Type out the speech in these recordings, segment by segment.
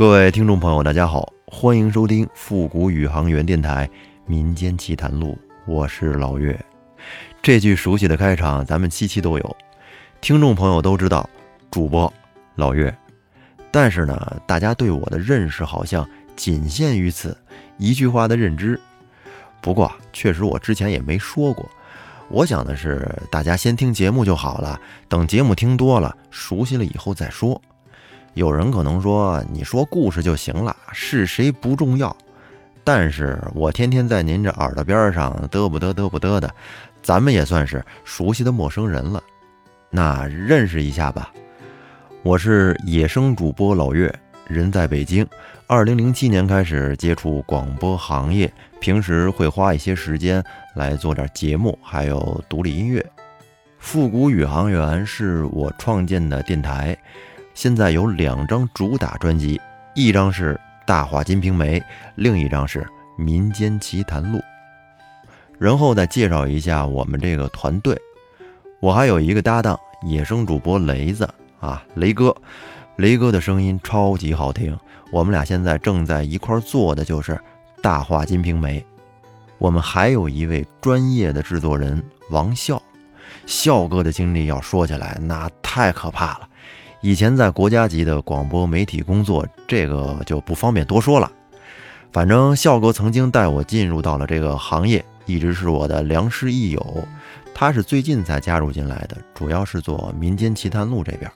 各位听众朋友，大家好，欢迎收听复古宇航员电台《民间奇谈录》，我是老岳。这句熟悉的开场，咱们期期都有。听众朋友都知道，主播老岳。但是呢，大家对我的认识好像仅限于此一句话的认知。不过，确实我之前也没说过。我想的是，大家先听节目就好了，等节目听多了，熟悉了以后再说。有人可能说，你说故事就行了，是谁不重要。但是我天天在您这耳朵边上嘚不嘚嘚不嘚的，咱们也算是熟悉的陌生人了。那认识一下吧，我是野生主播老岳，人在北京。二零零七年开始接触广播行业，平时会花一些时间来做点节目，还有独立音乐。复古宇航员是我创建的电台。现在有两张主打专辑，一张是《大话金瓶梅》，另一张是《民间奇谈录》。然后再介绍一下我们这个团队，我还有一个搭档，野生主播雷子啊，雷哥，雷哥的声音超级好听。我们俩现在正在一块做的就是《大话金瓶梅》。我们还有一位专业的制作人王笑，笑哥的经历要说起来那太可怕了。以前在国家级的广播媒体工作，这个就不方便多说了。反正笑哥曾经带我进入到了这个行业，一直是我的良师益友。他是最近才加入进来的，主要是做民间奇谈录这边。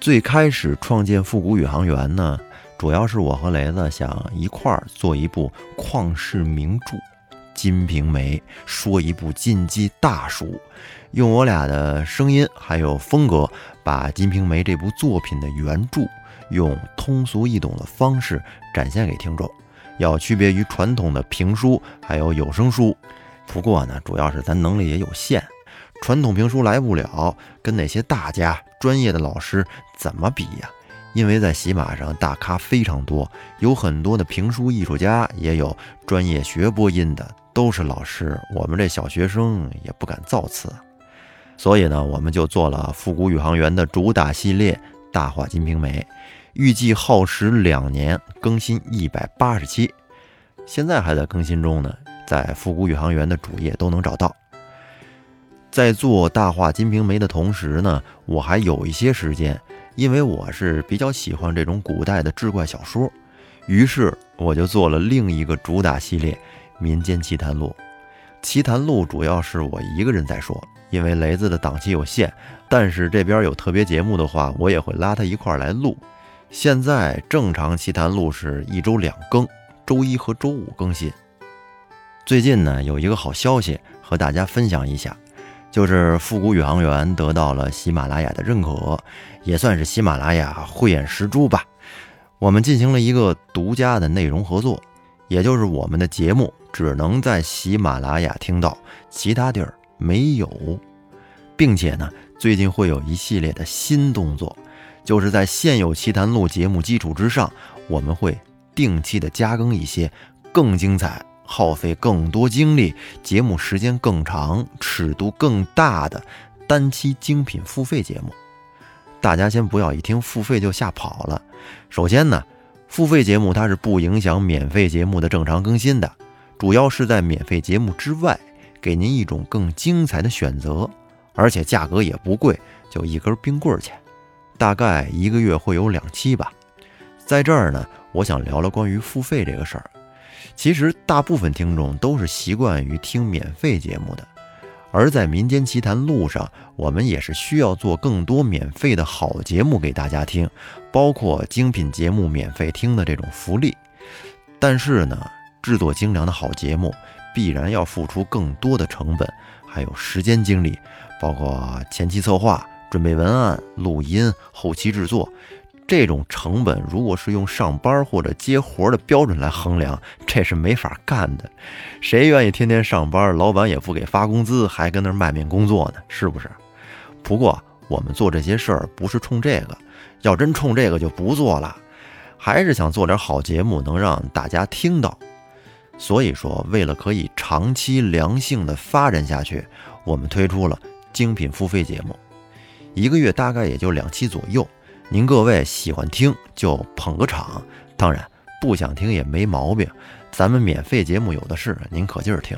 最开始创建复古宇航员呢，主要是我和雷子想一块儿做一部旷世名著《金瓶梅》，说一部禁忌大书。用我俩的声音还有风格，把《金瓶梅》这部作品的原著用通俗易懂的方式展现给听众，要区别于传统的评书还有有声书。不过呢，主要是咱能力也有限，传统评书来不了，跟那些大家专业的老师怎么比呀？因为在喜马上大咖非常多，有很多的评书艺术家，也有专业学播音的，都是老师。我们这小学生也不敢造次。所以呢，我们就做了复古宇航员的主打系列《大话金瓶梅》，预计耗时两年，更新一百八十期，现在还在更新中呢，在复古宇航员的主页都能找到。在做《大话金瓶梅》的同时呢，我还有一些时间，因为我是比较喜欢这种古代的志怪小说，于是我就做了另一个主打系列《民间奇谈录》。奇谈录主要是我一个人在说。因为雷子的档期有限，但是这边有特别节目的话，我也会拉他一块来录。现在正常奇谈录是一周两更，周一和周五更新。最近呢，有一个好消息和大家分享一下，就是复古宇航员得到了喜马拉雅的认可，也算是喜马拉雅慧眼识珠吧。我们进行了一个独家的内容合作，也就是我们的节目只能在喜马拉雅听到，其他地儿。没有，并且呢，最近会有一系列的新动作，就是在现有奇谈录节目基础之上，我们会定期的加更一些更精彩、耗费更多精力、节目时间更长、尺度更大的单期精品付费节目。大家先不要一听付费就吓跑了。首先呢，付费节目它是不影响免费节目的正常更新的，主要是在免费节目之外。给您一种更精彩的选择，而且价格也不贵，就一根冰棍钱，大概一个月会有两期吧。在这儿呢，我想聊聊关于付费这个事儿。其实大部分听众都是习惯于听免费节目的，而在民间奇谈路上，我们也是需要做更多免费的好节目给大家听，包括精品节目免费听的这种福利。但是呢，制作精良的好节目。必然要付出更多的成本，还有时间精力，包括前期策划、准备文案、录音、后期制作，这种成本如果是用上班或者接活的标准来衡量，这是没法干的。谁愿意天天上班，老板也不给发工资，还跟那卖命工作呢？是不是？不过我们做这些事儿不是冲这个，要真冲这个就不做了，还是想做点好节目，能让大家听到。所以说，为了可以长期良性的发展下去，我们推出了精品付费节目，一个月大概也就两期左右，您各位喜欢听就捧个场，当然不想听也没毛病，咱们免费节目有的是，您可劲儿听。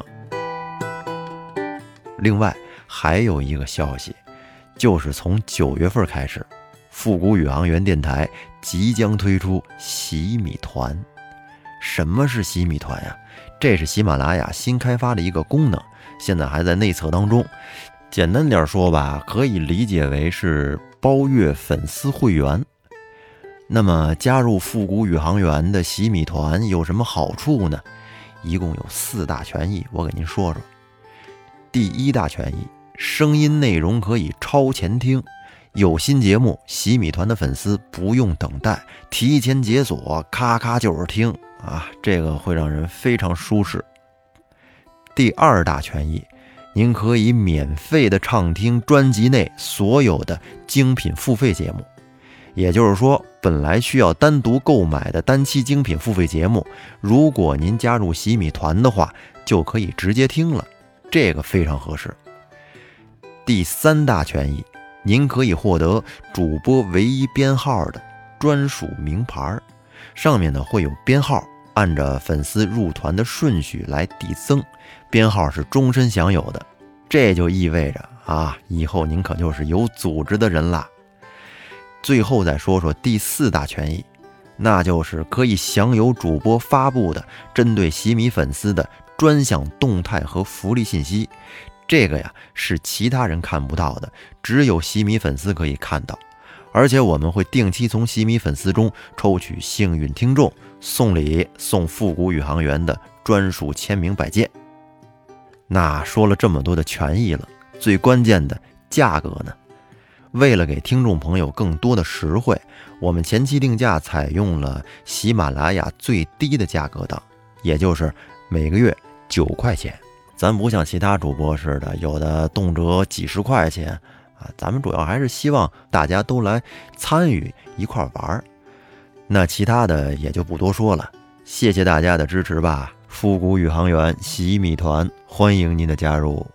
另外还有一个消息，就是从九月份开始，复古宇航员电台即将推出洗米团。什么是洗米团呀？这是喜马拉雅新开发的一个功能，现在还在内测当中。简单点说吧，可以理解为是包月粉丝会员。那么加入复古宇航员的洗米团有什么好处呢？一共有四大权益，我给您说说。第一大权益，声音内容可以超前听，有新节目，洗米团的粉丝不用等待，提前解锁，咔咔就是听啊，这个会让人非常舒适。第二大权益，您可以免费的畅听专辑内所有的精品付费节目，也就是说，本来需要单独购买的单期精品付费节目，如果您加入洗米团的话，就可以直接听了。这个非常合适。第三大权益，您可以获得主播唯一编号的专属名牌，上面呢会有编号，按着粉丝入团的顺序来递增，编号是终身享有的。这就意味着啊，以后您可就是有组织的人啦。最后再说说第四大权益，那就是可以享有主播发布的针对洗米粉丝的。专项动态和福利信息，这个呀是其他人看不到的，只有洗米粉丝可以看到。而且我们会定期从洗米粉丝中抽取幸运听众送礼，送复古宇航员的专属签名摆件。那说了这么多的权益了，最关键的价格呢？为了给听众朋友更多的实惠，我们前期定价采用了喜马拉雅最低的价格档，也就是每个月。九块钱，咱不像其他主播似的，有的动辄几十块钱咱们主要还是希望大家都来参与一块玩儿。那其他的也就不多说了，谢谢大家的支持吧。复古宇航员洗米团，欢迎您的加入。